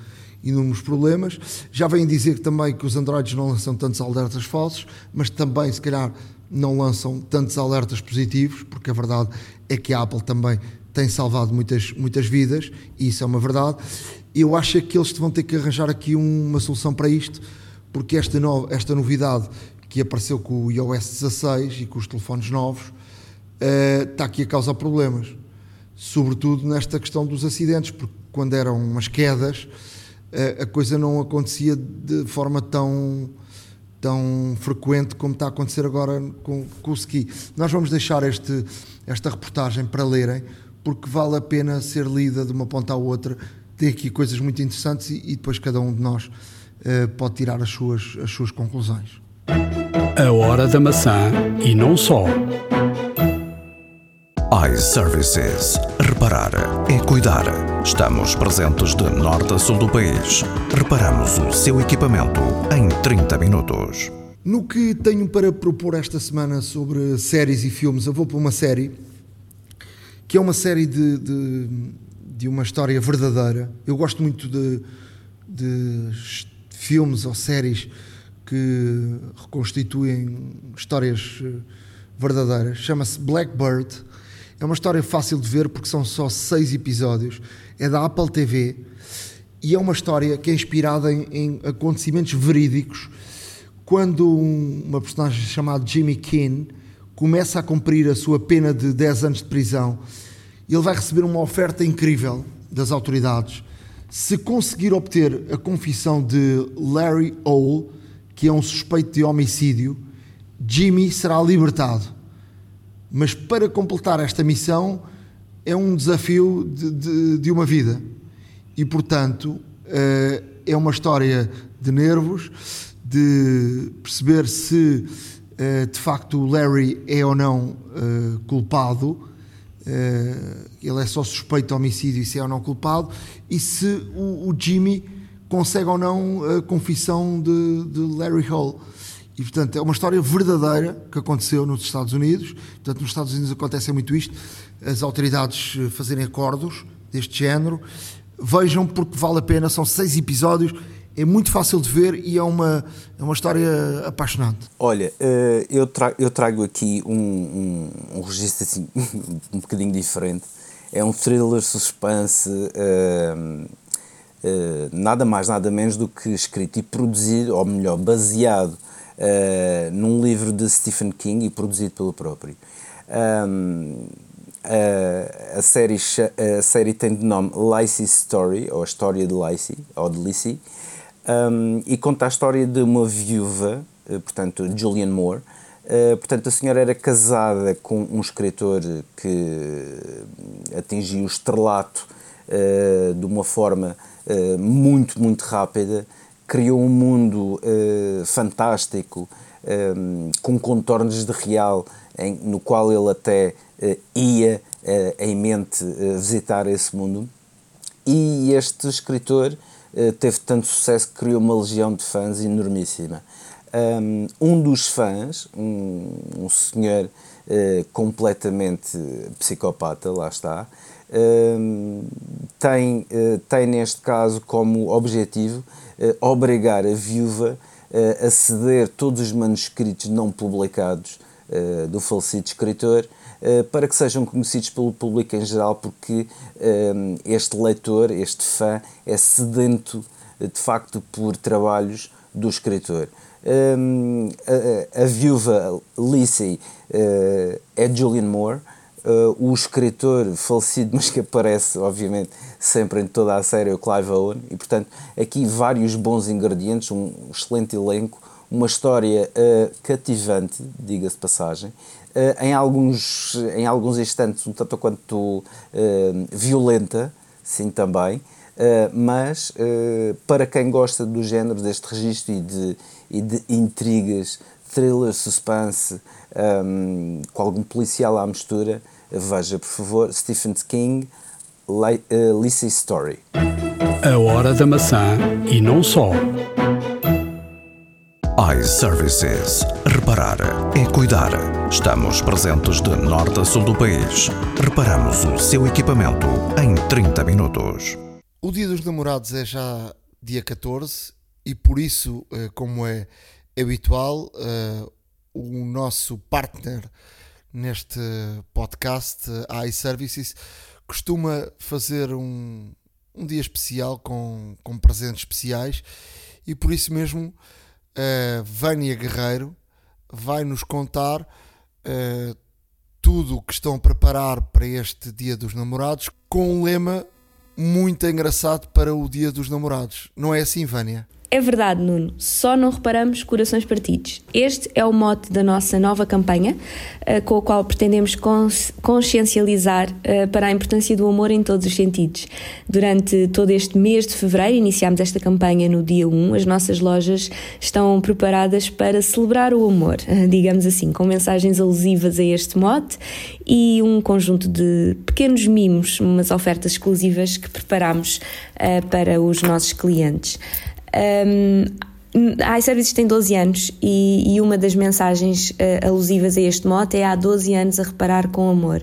inúmeros problemas. Já vêm dizer também que os Androids não lançam tantos alertas falsos, mas também, se calhar, não lançam tantos alertas positivos, porque a verdade é que a Apple também tem salvado muitas, muitas vidas, e isso é uma verdade. Eu acho que eles vão ter que arranjar aqui uma solução para isto, porque esta, no, esta novidade que apareceu com o iOS 16 e com os telefones novos uh, está aqui a causar problemas, sobretudo nesta questão dos acidentes, porque quando eram umas quedas uh, a coisa não acontecia de forma tão tão frequente como está a acontecer agora com, com o ski. Nós vamos deixar este, esta reportagem para lerem, porque vale a pena ser lida de uma ponta à outra. Tem aqui coisas muito interessantes e, e depois cada um de nós uh, pode tirar as suas, as suas conclusões. A hora da maçã e não só iServices. Reparar é cuidar. Estamos presentes de norte a sul do país. Reparamos o seu equipamento em 30 minutos. No que tenho para propor esta semana sobre séries e filmes, eu vou para uma série que é uma série de, de, de uma história verdadeira. Eu gosto muito de, de filmes ou séries que reconstituem histórias eh, verdadeiras. Chama-se Blackbird é uma história fácil de ver porque são só seis episódios. É da Apple TV e é uma história que é inspirada em, em acontecimentos verídicos. Quando um, uma personagem chamada Jimmy Keane começa a cumprir a sua pena de 10 anos de prisão, ele vai receber uma oferta incrível das autoridades. Se conseguir obter a confissão de Larry Hall, que é um suspeito de homicídio, Jimmy será libertado. Mas para completar esta missão é um desafio de, de, de uma vida. E, portanto, uh, é uma história de nervos, de perceber se uh, de facto o Larry é ou não uh, culpado. ele é só suspeito de homicídio e se é ou não culpado. E se o, o Jimmy consegue ou não a confissão de, de Larry Hall. E, portanto, é uma história verdadeira que aconteceu nos Estados Unidos. Portanto, nos Estados Unidos acontece muito isto, as autoridades eh, fazerem acordos deste género. Vejam porque vale a pena, são seis episódios, é muito fácil de ver e é uma, é uma história apaixonante. Olha, eh, eu trago, eu trago aqui um, um, um registro assim, um bocadinho diferente. É um thriller suspense, uh, nada mais, nada menos do que escrito e produzido, ou melhor, baseado uh, num livro de Stephen King e produzido pelo próprio. Um, a, a, série, a série tem de nome Lacey Story, ou a história de Lacey, ou de Lacey, um, e conta a história de uma viúva, uh, portanto, Julian Moore. Uh, portanto, a senhora era casada com um escritor que atingiu o estrelato uh, de uma forma uh, muito, muito rápida, criou um mundo fantástico, com contornos de real, em, no qual ele até ia em mente visitar esse mundo. E este escritor eh, teve tanto sucesso que criou uma legião de fãs enormíssima. Um dos fãs, um, um senhor uh, completamente psicopata, lá está, uh, tem, uh, tem neste caso como objetivo eh, obrigar a viúva a ceder todos os manuscritos não publicados do falecido escritor eh, para que sejam conhecidos pelo público em geral, porque eh, este leitor, este fã, é sedento eh, de facto por trabalhos do escritor. a, a, viúva Lissy é Julian Moore, o escritor falecido, mas que aparece, obviamente, sempre em toda a série, é o Clive Owen, e portanto, aqui vários bons ingredientes, um excelente elenco, uma história cativante, diga-se passagem, uh, em, alguns, em alguns instantes um tanto quanto uh, violenta, sim também, uh, mas para quem gosta do género, deste registro e de, e de intrigas, thriller, suspense, um, com algum policial à mistura, veja por favor Stephen King, Lissy Story. A Hora da Maçã e não só iServices. Reparar é cuidar. Estamos presentes de norte a sul do país. Reparamos o seu equipamento em 30 minutos. O Dia dos Namorados é já dia 14 e por isso, eh, como é habitual, eh, o nosso partner neste podcast, iServices, costuma fazer um, um dia especial com, com presentes especiais e por isso mesmo uh, Vânia Guerreiro vai nos contar uh, tudo o que estão a preparar para este Dia dos Namorados com um lema muito engraçado para o Dia dos Namorados. Não é assim, Vânia? É verdade, Nuno, só não reparamos corações partidos. Este é o mote da nossa nova campanha, uh, com a qual pretendemos consciencializar uh, para a importância do amor em todos os sentidos. Durante todo este mês de fevereiro, iniciámos esta campanha no dia 1, as nossas lojas estão preparadas para celebrar o amor, uh, digamos assim, com mensagens alusivas a este mote e um conjunto de pequenos mimos, umas ofertas exclusivas que preparamos para os nossos clientes. Um, a iServices tem 12 anos e, e uma das mensagens uh, alusivas a este mote é há 12 anos a reparar com amor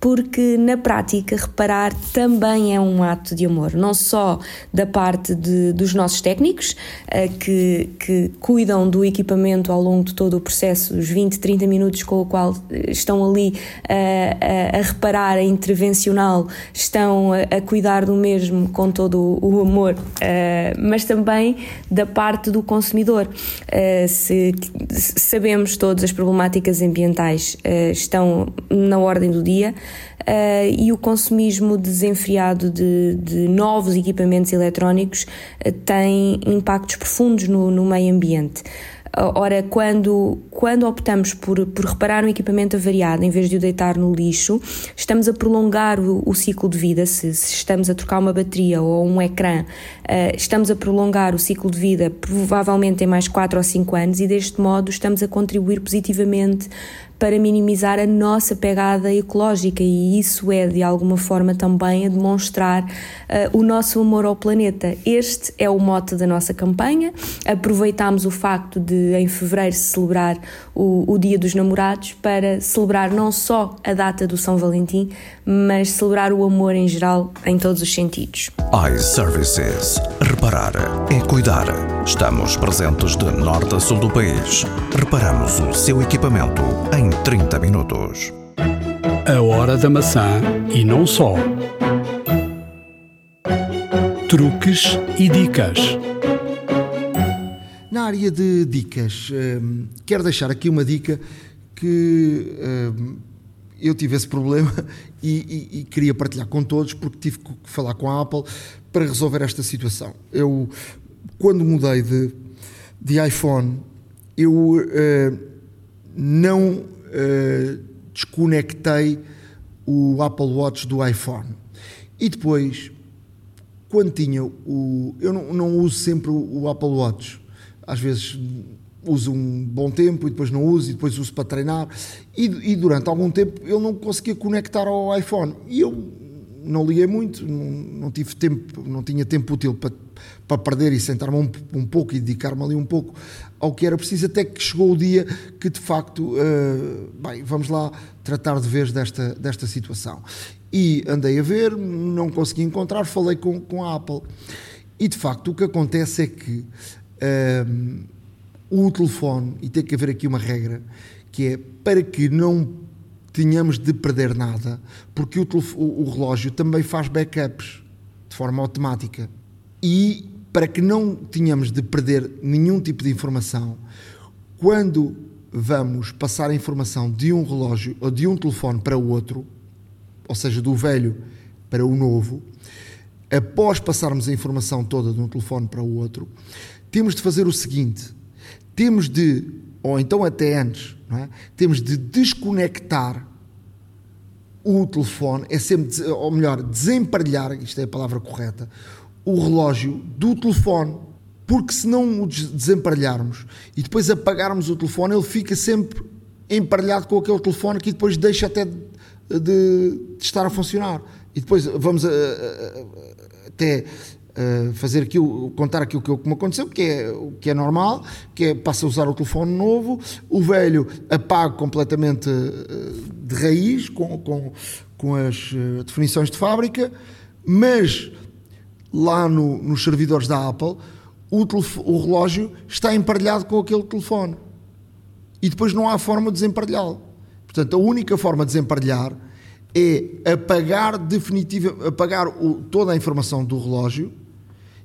porque na prática reparar também é um ato de amor, não só da parte de, dos nossos técnicos uh, que, que cuidam do equipamento ao longo de todo o processo, os 20, 30 minutos com o qual eh, estão ali uh, a, a, reparar, a intervencional, estão a, a, cuidar do mesmo com todo o, amor, mas também da parte do consumidor. se sabemos todas as problemáticas ambientais estão na ordem do dia, uh, e o consumismo desenfreado de, de novos equipamentos eletrónicos uh, tem impactos profundos no, no meio ambiente. Ora, quando, quando optamos por, por reparar um equipamento avariado em vez de o deitar no lixo, estamos a prolongar o, o ciclo de vida. Se, se, estamos a trocar uma bateria ou um ecrã, uh, estamos a prolongar o ciclo de vida provavelmente em mais 4 ou 5 anos e deste modo estamos a contribuir positivamente para minimizar a nossa pegada ecológica e isso é de alguma forma também a demonstrar uh, o nosso amor ao planeta. Este é o mote da nossa campanha. Aproveitamos o facto de em fevereiro celebrar o, o Dia dos Namorados para celebrar não só a data do São Valentim, mas celebrar o amor em geral em todos os sentidos. iServices. Reparar é cuidar. Estamos presentes de norte a sul do país. Reparamos o seu equipamento em 30 minutos. A hora da maçã e não só. Truques e dicas. Na área de dicas, hum, quero deixar aqui uma dica que hum, eu tive esse problema e, e, e, queria partilhar com todos porque tive que falar com a Apple para resolver esta situação. Eu quando mudei de, de iPhone, eu uh, não uh, desconectei o Apple Watch do iPhone. E depois, quando tinha o. Eu não, não uso sempre o, o Apple Watch. Às vezes uso um bom tempo e depois não uso e depois uso para treinar e, e, durante algum tempo eu não conseguia conectar ao iPhone e eu não liguei muito, não, não tive tempo, não tinha tempo útil para, para perder e sentar-me um, um pouco e dedicar-me ali um pouco ao que era preciso, até que chegou o dia que de facto, uh, bem, vamos lá tratar de vez desta, desta situação. E andei a ver, não consegui encontrar, falei com, com a Apple. E de facto o que acontece é que uh, o telefone, e tem que haver aqui uma regra, que é para que não tenhamos de perder nada, porque o, o, o relógio também faz backups de forma automática. E para que não tenhamos de perder nenhum tipo de informação, quando vamos passar a informação de um relógio ou de um telefone para o outro, ou seja, do velho para o novo, após passarmos a informação toda de um telefone para o outro, temos de fazer o seguinte: temos de, ou então até antes, é? temos de desconectar o telefone, é sempre, ou melhor, desemparelhar, isto é a palavra correta, o relógio do telefone, porque se não o desemparelharmos e depois apagarmos o telefone, ele fica sempre emparelhado com aquele telefone que depois deixa até de, de, de estar a funcionar. E depois vamos a, a, a, até Uh, fazer aquilo, contar aquilo que, que me aconteceu, que é o que é normal, que é passa a usar o telefone novo, o velho apaga completamente uh, de raiz, com, com, com as uh, definições de fábrica, mas lá no, nos servidores da Apple, o, o relógio está emparelhado com aquele telefone. E depois não há forma de desemparelhá-lo. Portanto, a única forma de desemparelhar é apagar definitiva, apagar o, toda a informação do relógio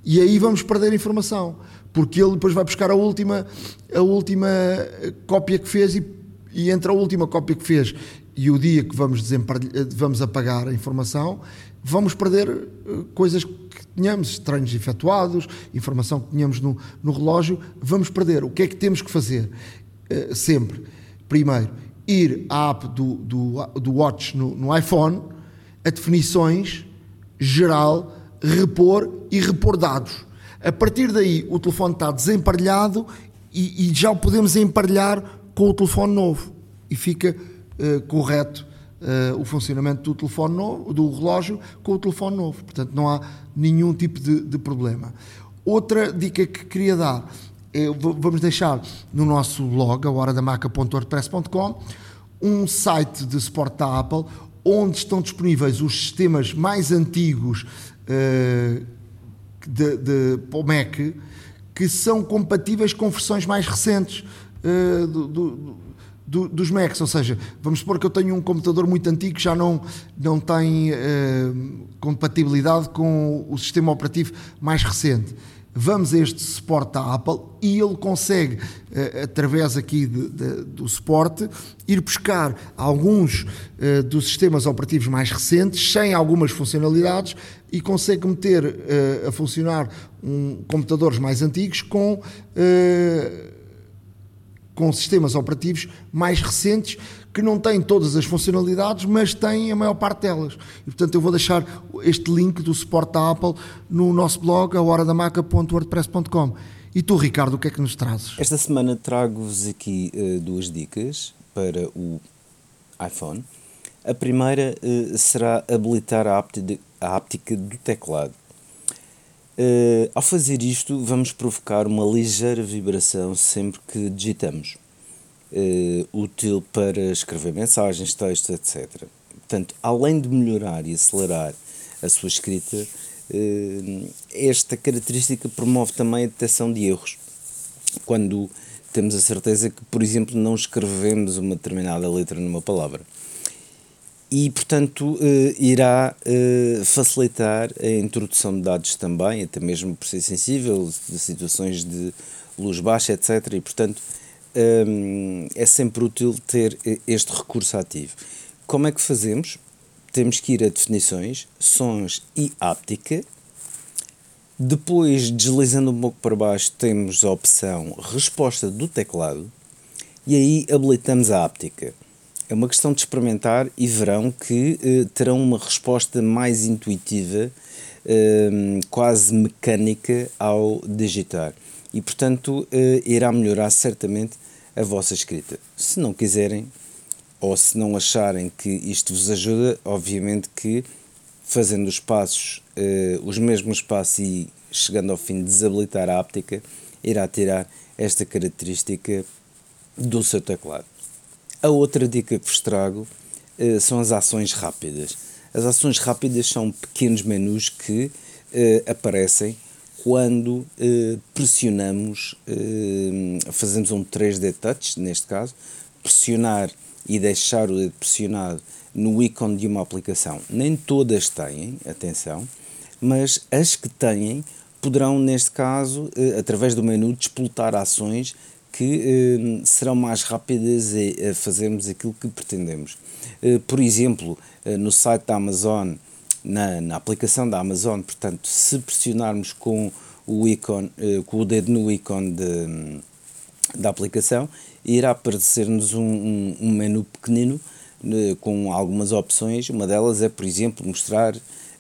e aí vamos perder informação, porque ele depois vai buscar a última, a última cópia que fez e, e entre a última cópia que fez e o dia que vamos, vamos apagar a informação, vamos perder eh, coisas que tínhamos, treinos efetuados, informação que tínhamos no, no relógio, vamos perder. O que é que temos que fazer? Uh, sempre. Primeiro, ir à app do, do, do Watch no, no iPhone, a definições, geral, repor e repor dados. A partir daí, o telefone está desemparelhado e, e já o podemos emparelhar com o telefone novo e fica uh, correto uh, o funcionamento do telefone novo, do relógio com o telefone novo. Portanto, não há nenhum tipo de, de problema. Outra dica que queria dar é, vamos deixar no nosso blog, a horadamaca.wordpress.com, um site de suporte da Apple onde estão disponíveis os sistemas mais antigos uh, de, de, Mac que são compatíveis com versões mais recentes uh, do, do, do, dos Macs, ou seja, vamos supor que eu tenho um computador muito antigo que já não, não tem uh, compatibilidade com o sistema operativo mais recente. Vamos a este suporte da Apple e ele consegue, uh, através aqui de, de, do suporte, ir buscar alguns uh, dos sistemas operativos mais recentes, sem algumas funcionalidades, e consegue meter a funcionar um, computadores mais antigos com com sistemas operativos mais recentes que não têm todas as funcionalidades, mas têm a maior parte delas. E, portanto, eu vou deixar este link do suporte da Apple no nosso blog, a horadamaca.wordpress.com. E tu, Ricardo, o que é que nos trazes? Esta semana trago-vos aqui uh, duas dicas para o iPhone. A primeira uh, será habilitar a, a áptica do teclado. Uh, ao fazer isto, vamos provocar uma ligeira vibração sempre que digitamos, uh, útil para escrever mensagens, textos, etc. Portanto, além de melhorar e acelerar a sua escrita, uh, esta característica promove também a detecção de erros. Quando temos a certeza que, por exemplo, não escrevemos uma determinada letra numa palavra e, portanto, eh, irá eh, facilitar a introdução de dados também, até mesmo por ser sensível, de situações de luz baixa, etc. E, portanto, ehm, é sempre útil ter este recurso ativo. Como é que fazemos? Temos que ir a definições, sons e áptica Depois, deslizando um pouco para baixo, temos a opção resposta do teclado e aí habilitamos a áptica. É uma questão de experimentar e verão que eh, terão uma resposta mais intuitiva, eh, quase mecânica ao digitar. E, portanto, eh, irá melhorar certamente a vossa escrita. Se não quiserem, ou se não acharem que isto vos ajuda, obviamente que fazendo os passos, eh, os mesmos passos e chegando ao fim de desabilitar a áptica, irá tirar esta característica do seu teclado. A outra dica que vos trago eh, são as ações rápidas. As ações rápidas são pequenos menus que eh, aparecem quando eh, pressionamos, fazemos um 3D touch, neste caso, pressionar e deixar o dedo pressionado no ícone de uma aplicação. Nem todas têm, atenção, mas as que têm poderão, neste caso, através do menu, despoltar ações que serão mais rápidas a fazermos aquilo que pretendemos. por exemplo, no site da Amazon, na, na aplicação da Amazon, portanto, se pressionarmos com o ícone, eh, com o dedo no ícone de, da aplicação, irá aparecer-nos um, um, um, menu pequenino né, com algumas opções. Uma delas é, por exemplo, mostrar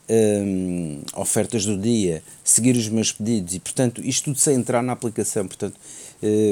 um, ofertas do dia, seguir os meus pedidos e, portanto, isto tudo sem entrar na aplicação. Portanto,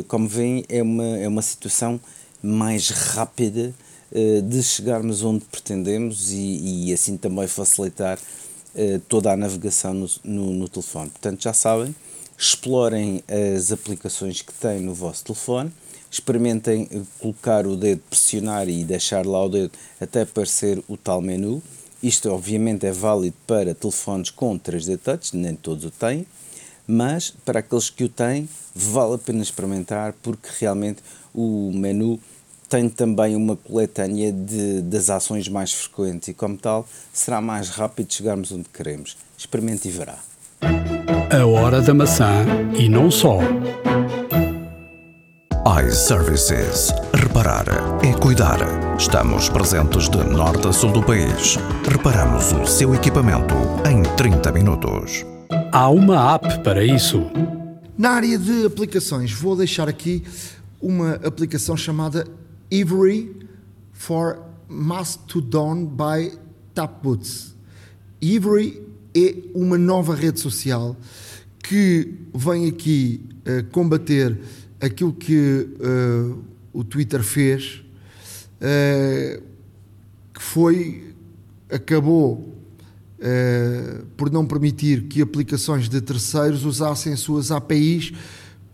como veem, é uma, é uma situação mais rápida uh, de chegarmos onde pretendemos e, e assim também facilitar uh, toda a navegação no, no, no telefone. Portanto, já sabem, explorem as aplicações que têm no vosso telefone, experimentem colocar o dedo, pressionar e deixar lá o dedo até aparecer o tal menu. Isto, obviamente, é válido para telefones com 3D Touch, nem todos o têm, mas para aqueles que o têm, vale a pena experimentar porque realmente o menu tem também uma coletânea de, das ações mais frequentes e, como tal, será mais rápido chegarmos onde queremos. Experimente e verá. A hora da maçã e não só. iServices. Reparar é cuidar. Estamos presentes de norte a sul do país. Reparamos o seu equipamento em 30 minutos. Há uma app para isso. Na área de aplicações, vou deixar aqui uma aplicação chamada Ivory for Mastodon by Tapboots. Ivory é uma nova rede social que vem aqui uh, combater aquilo que uh, o Twitter fez, uh, que foi, acabou por não permitir que aplicações de terceiros usassem suas APIs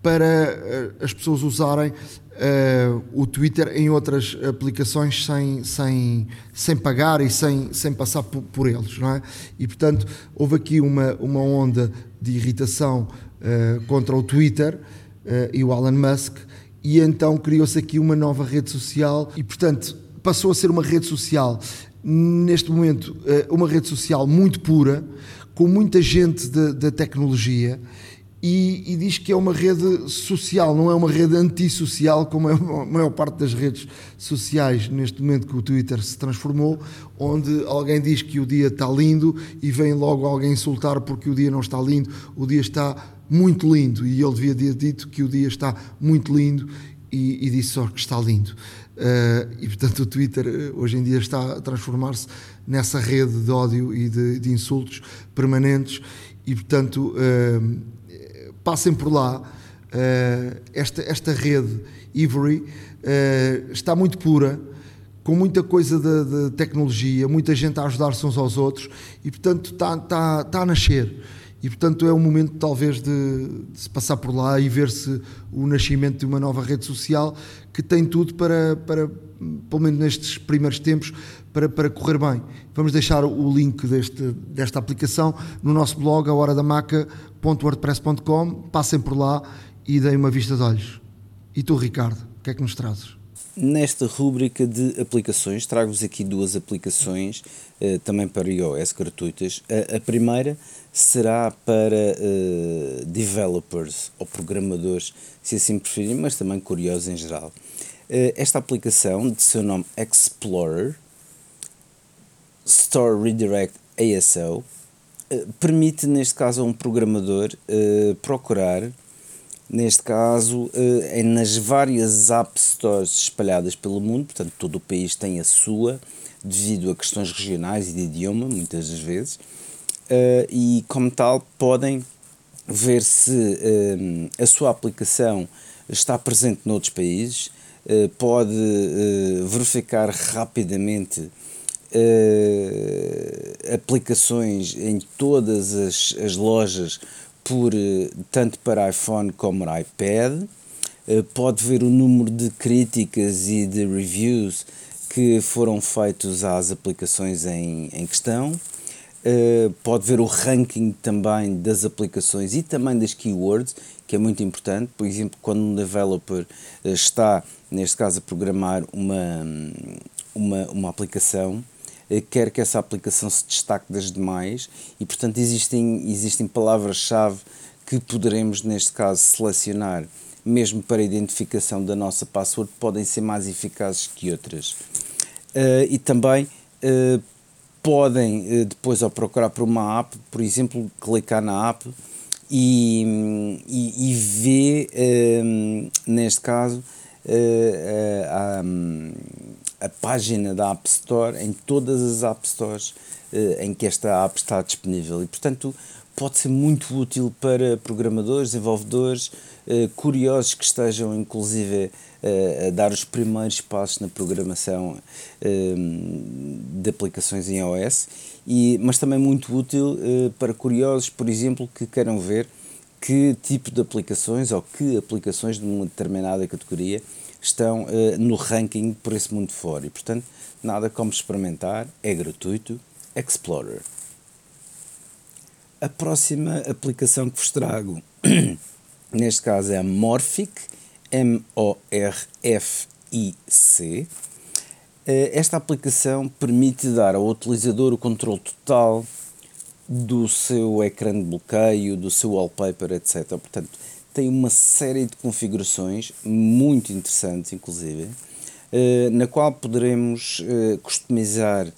para as pessoas usarem uh, o Twitter em outras aplicações sem, sem, sem pagar e sem, sem passar por, por eles, não é? E portanto houve aqui uma, uma onda de irritação uh, contra o Twitter uh, e o Elon Musk e então criou-se aqui uma nova rede social e portanto passou a ser uma rede social neste momento uma rede social muito pura com muita gente da tecnologia e, e, diz que é uma rede social, não é uma rede antissocial, como é a maior parte das redes sociais neste momento que o Twitter se transformou, onde alguém diz que o dia está lindo e vem logo alguém insultar porque o dia não está lindo, o dia está muito lindo e ele devia ter dito que o dia está muito lindo e, e disse só que está lindo. Uh, e portanto o Twitter eh, hoje em dia está a transformar-se nessa rede de ódio e de, de insultos permanentes e portanto uh, passem por lá. Uh, esta, esta rede Ivory está muito pura, com muita coisa de, de, tecnologia, muita gente a ajudar-se uns aos outros e, portanto, está, está, está a nascer. E, portanto, é o momento, talvez, de, de, se passar por lá e ver-se o nascimento de uma nova rede social que tem tudo para, para pelo menos nestes primeiros tempos, para, para correr bem. Vamos deixar o link deste, desta aplicação no nosso blog, a horadamaca.wordpress.com. Passem por lá e deem uma vista de olhos. E tu, Ricardo, o que é que nos trazes? Nesta rúbrica de aplicações, trago-vos aqui duas aplicações uh, também para iOS gratuitas. A primeira será para uh, developers ou programadores, se assim preferirem, mas também curiosos em geral. Uh, esta aplicação, de seu nome Explorer, Store Redirect ASO, permite, neste caso, a um programador procurar neste caso, é nas várias App Stores espalhadas pelo mundo, portanto, todo o país tem a sua, devido a questões regionais e de idioma, muitas das vezes, e como tal podem ver se a sua aplicação está presente noutros países, pode verificar rapidamente aplicações em todas as, as lojas por eh, tanto para iPhone como iPad. Eh, pode ver o número de críticas e de reviews que foram feitos às aplicações em, em questão. Uh, pode ver o ranking também das aplicações e também das keywords, que é muito importante. Por exemplo, quando um developer está, neste caso, a programar uma, uma, uma aplicação, eh, quer que essa aplicação se destaque das demais e, portanto, existem, existem palavras-chave que poderemos, neste caso, selecionar, mesmo para a identificação da nossa password, podem ser mais eficazes que outras. E também podem, uh, depois, ao procurar por uma app, por exemplo, clicar na app e, e, e ver, neste caso, a, a página da App Store em todas as App Stores uh, em que esta app está disponível. E, portanto, pode ser muito útil para programadores, desenvolvedores, uh, curiosos que estejam, inclusive, uh, a dar os primeiros passos na programação de aplicações em iOS, e, mas também muito útil para curiosos, por exemplo, que queiram ver que tipo de aplicações ou que aplicações de uma determinada categoria estão uh, no ranking por esse mundo fora. E, portanto, nada como experimentar, é gratuito. Explorer. A próxima aplicação que vos trago, neste caso, é a Morphic, M-O-R-F-I-C. Eh, esta aplicação permite dar ao utilizador o controle total do seu ecrã de bloqueio, do seu wallpaper, etc. Portanto, tem uma série de configurações muito interessantes, inclusive, uh, na qual poderemos uh, customizar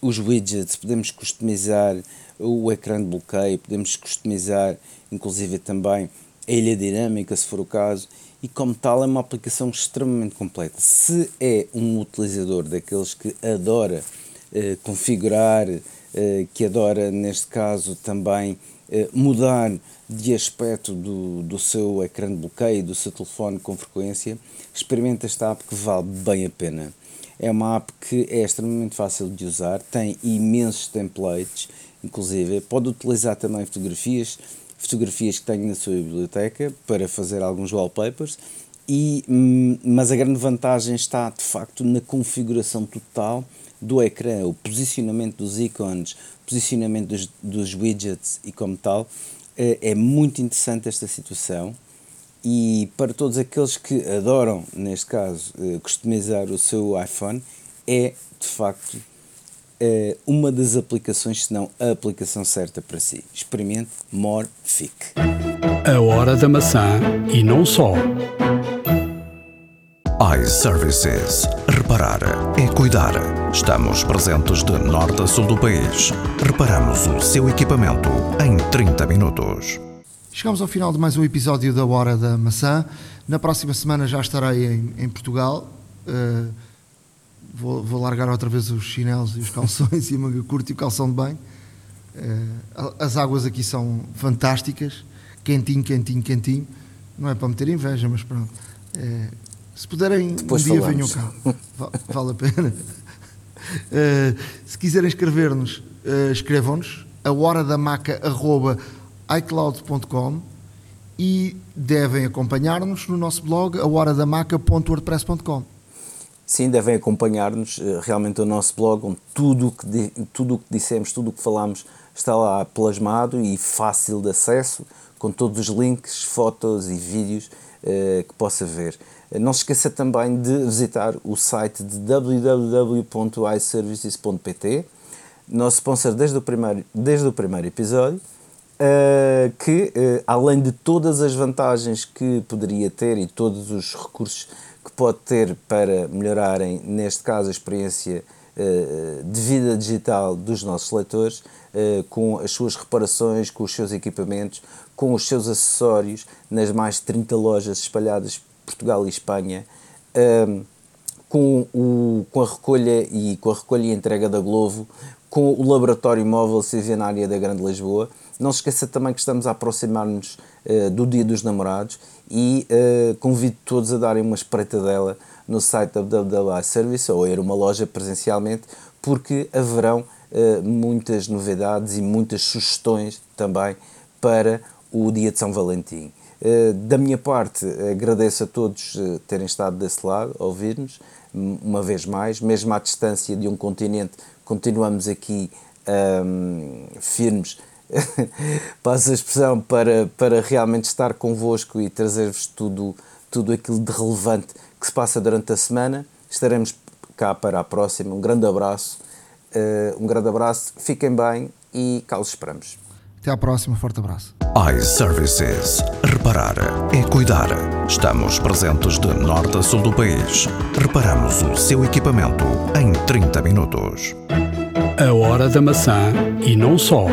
os widgets, podemos customizar o ecrã de bloqueio, podemos customizar, inclusive, também a ilha dinâmica, se for o caso, e como tal é uma aplicação extremamente completa. Se é um utilizador daqueles que adora configurar, que adora, neste caso, também mudar de aspecto do, do seu ecrã de bloqueio, do seu telefone com frequência, experimenta esta app que vale bem a pena. É uma app que é extremamente fácil de usar, tem imensos templates, inclusive pode utilizar também fotografias, fotografias que tenho na sua biblioteca para fazer alguns wallpapers, e, hum, mas a grande vantagem está de facto na configuração total do ecrã, o posicionamento dos ícones, posicionamento dos, dos widgets e como tal, é, é muito interessante esta situação e para todos aqueles que adoram, neste caso, eh, customizar o seu iPhone, é de facto eh, uma das aplicações, se não a aplicação certa para si. Experimente Morphic. A hora da maçã e não só iServices. Reparar é cuidar. Estamos presentes de norte a sul do país. Reparamos o seu equipamento em 30 minutos. Chegamos ao final de mais um episódio da Hora da Maçã. Na próxima semana já estarei em, em Portugal. Uh, vou, vou, largar outra vez os chinelos e os calções e a manga curta e o calção de banho. Uh, as águas aqui são fantásticas. Quentinho, quentinho, quentinho. Não é para meter inveja, mas pronto. Uh, se puderem, Depois um dia venham cá. Vale a pena. Uh, se quiserem escrever-nos, uh, escrevam-nos a hora da maca icloud.com e devem acompanhar-nos no nosso blog a horadamaca.wordpress.com. Sim, devem acompanhar-nos uh, realmente o nosso blog, onde tudo o que, tudo que dissemos, tudo o que falamos está lá plasmado e fácil de acesso, com todos os links, fotos e vídeos que possa ver. Não se esqueça também de visitar o site de www.iservices.pt, nosso sponsor desde o primeiro, desde o primeiro episódio, que além de todas as vantagens que poderia ter e todos os recursos que pode ter para melhorarem, neste caso, a experiência de vida digital dos nossos leitores, com as suas reparações, com os seus equipamentos, com os seus acessórios nas mais de 30 lojas espalhadas por Portugal e Espanha. com, o, com a recolha e com a recolha e entrega da Glovo, com o laboratório móvel Civianária da Grande Lisboa. Não se esqueça também que estamos a aproximar-nos uh, do Dia dos Namorados e uh, convido todos a darem uma espreitadela no site da WWI Service ou ir a uma loja presencialmente, porque haverão uh, muitas novidades e muitas sugestões também para o dia de São Valentim. Da minha parte, agradeço a todos terem estado desse lado, a ouvir-nos, uma vez mais, mesmo à distância de um continente continuamos aqui um, firmes, passo a expressão, para, para realmente estar convosco e trazer-vos tudo, tudo aquilo de relevante que se passa durante a semana. Estaremos cá para a próxima. Um grande abraço, uh, um grande abraço, fiquem bem e cá os esperamos. Até à próxima, forte abraço. iServices. Reparar é cuidar. Estamos presentes de norte a sul do país. Reparamos o seu equipamento em 30 minutos. A hora da maçã e não só.